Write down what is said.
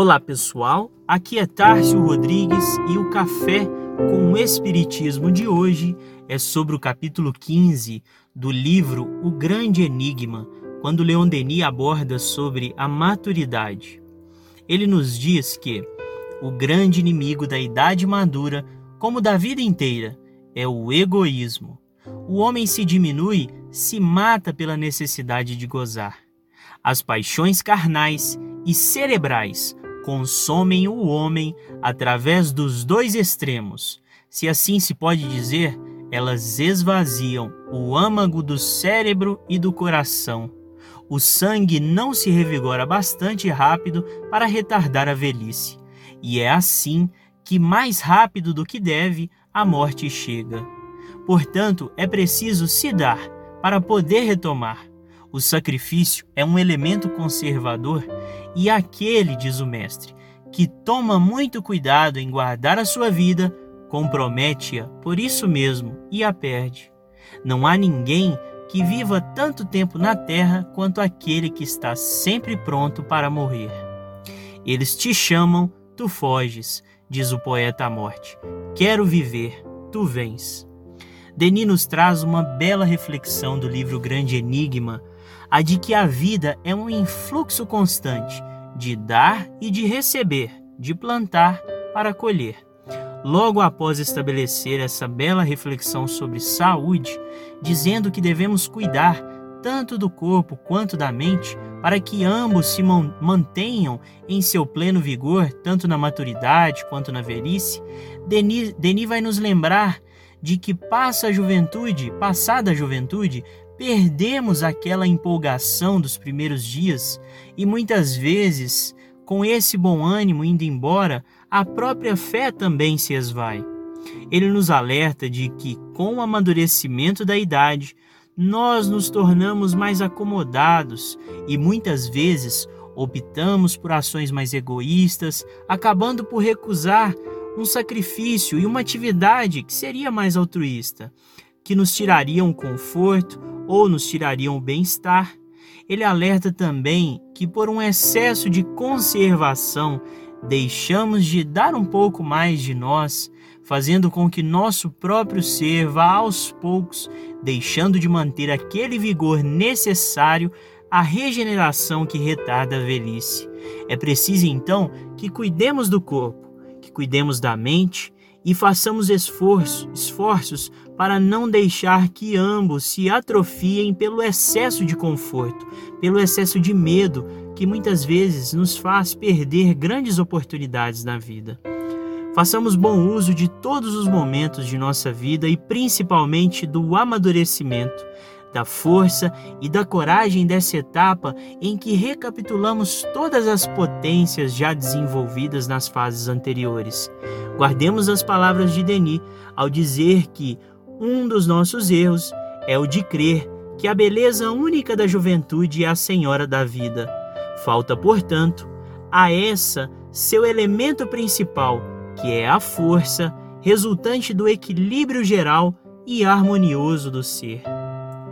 Olá pessoal, aqui é Tárcio Rodrigues e o Café com o Espiritismo de hoje é sobre o capítulo 15 do livro O Grande Enigma, quando Leon Denis aborda sobre a maturidade. Ele nos diz que o grande inimigo da idade madura, como da vida inteira, é o egoísmo. O homem se diminui, se mata pela necessidade de gozar. As paixões carnais e cerebrais consomem o homem através dos dois extremos. Se assim se pode dizer, elas esvaziam o âmago do cérebro e do coração. O sangue não se revigora bastante rápido para retardar a velhice, e é assim que, mais rápido do que deve, a morte chega. Portanto, é preciso se dar para poder retomar. O sacrifício é um elemento conservador e aquele, diz o mestre, que toma muito cuidado em guardar a sua vida, compromete-a por isso mesmo e a perde. Não há ninguém que viva tanto tempo na terra quanto aquele que está sempre pronto para morrer. Eles te chamam, tu foges, diz o poeta à morte. Quero viver, tu vens. Denis nos traz uma bela reflexão do livro Grande Enigma, a de que a vida é um influxo constante de dar e de receber, de plantar para colher. Logo após estabelecer essa bela reflexão sobre saúde, dizendo que devemos cuidar tanto do corpo quanto da mente, para que ambos se mantenham em seu pleno vigor, tanto na maturidade quanto na velhice, Denis, Denis vai nos lembrar de que passa a juventude, passada a juventude, perdemos aquela empolgação dos primeiros dias e muitas vezes, com esse bom ânimo indo embora, a própria fé também se esvai. Ele nos alerta de que, com o amadurecimento da idade, nós nos tornamos mais acomodados e muitas vezes optamos por ações mais egoístas, acabando por recusar um sacrifício e uma atividade que seria mais altruísta, que nos tirariam conforto ou nos tirariam bem-estar. Ele alerta também que, por um excesso de conservação, deixamos de dar um pouco mais de nós, fazendo com que nosso próprio ser vá aos poucos deixando de manter aquele vigor necessário à regeneração que retarda a velhice. É preciso então que cuidemos do corpo, que cuidemos da mente e façamos esforço, esforços para não deixar que ambos se atrofiem pelo excesso de conforto, pelo excesso de medo que muitas vezes nos faz perder grandes oportunidades na vida. Façamos bom uso de todos os momentos de nossa vida e principalmente do amadurecimento, da força e da coragem dessa etapa em que recapitulamos todas as potências já desenvolvidas nas fases anteriores. Guardemos as palavras de Denis ao dizer que um dos nossos erros é o de crer que a beleza única da juventude é a senhora da vida. Falta, portanto, a essa seu elemento principal, que é a força resultante do equilíbrio geral e harmonioso do ser.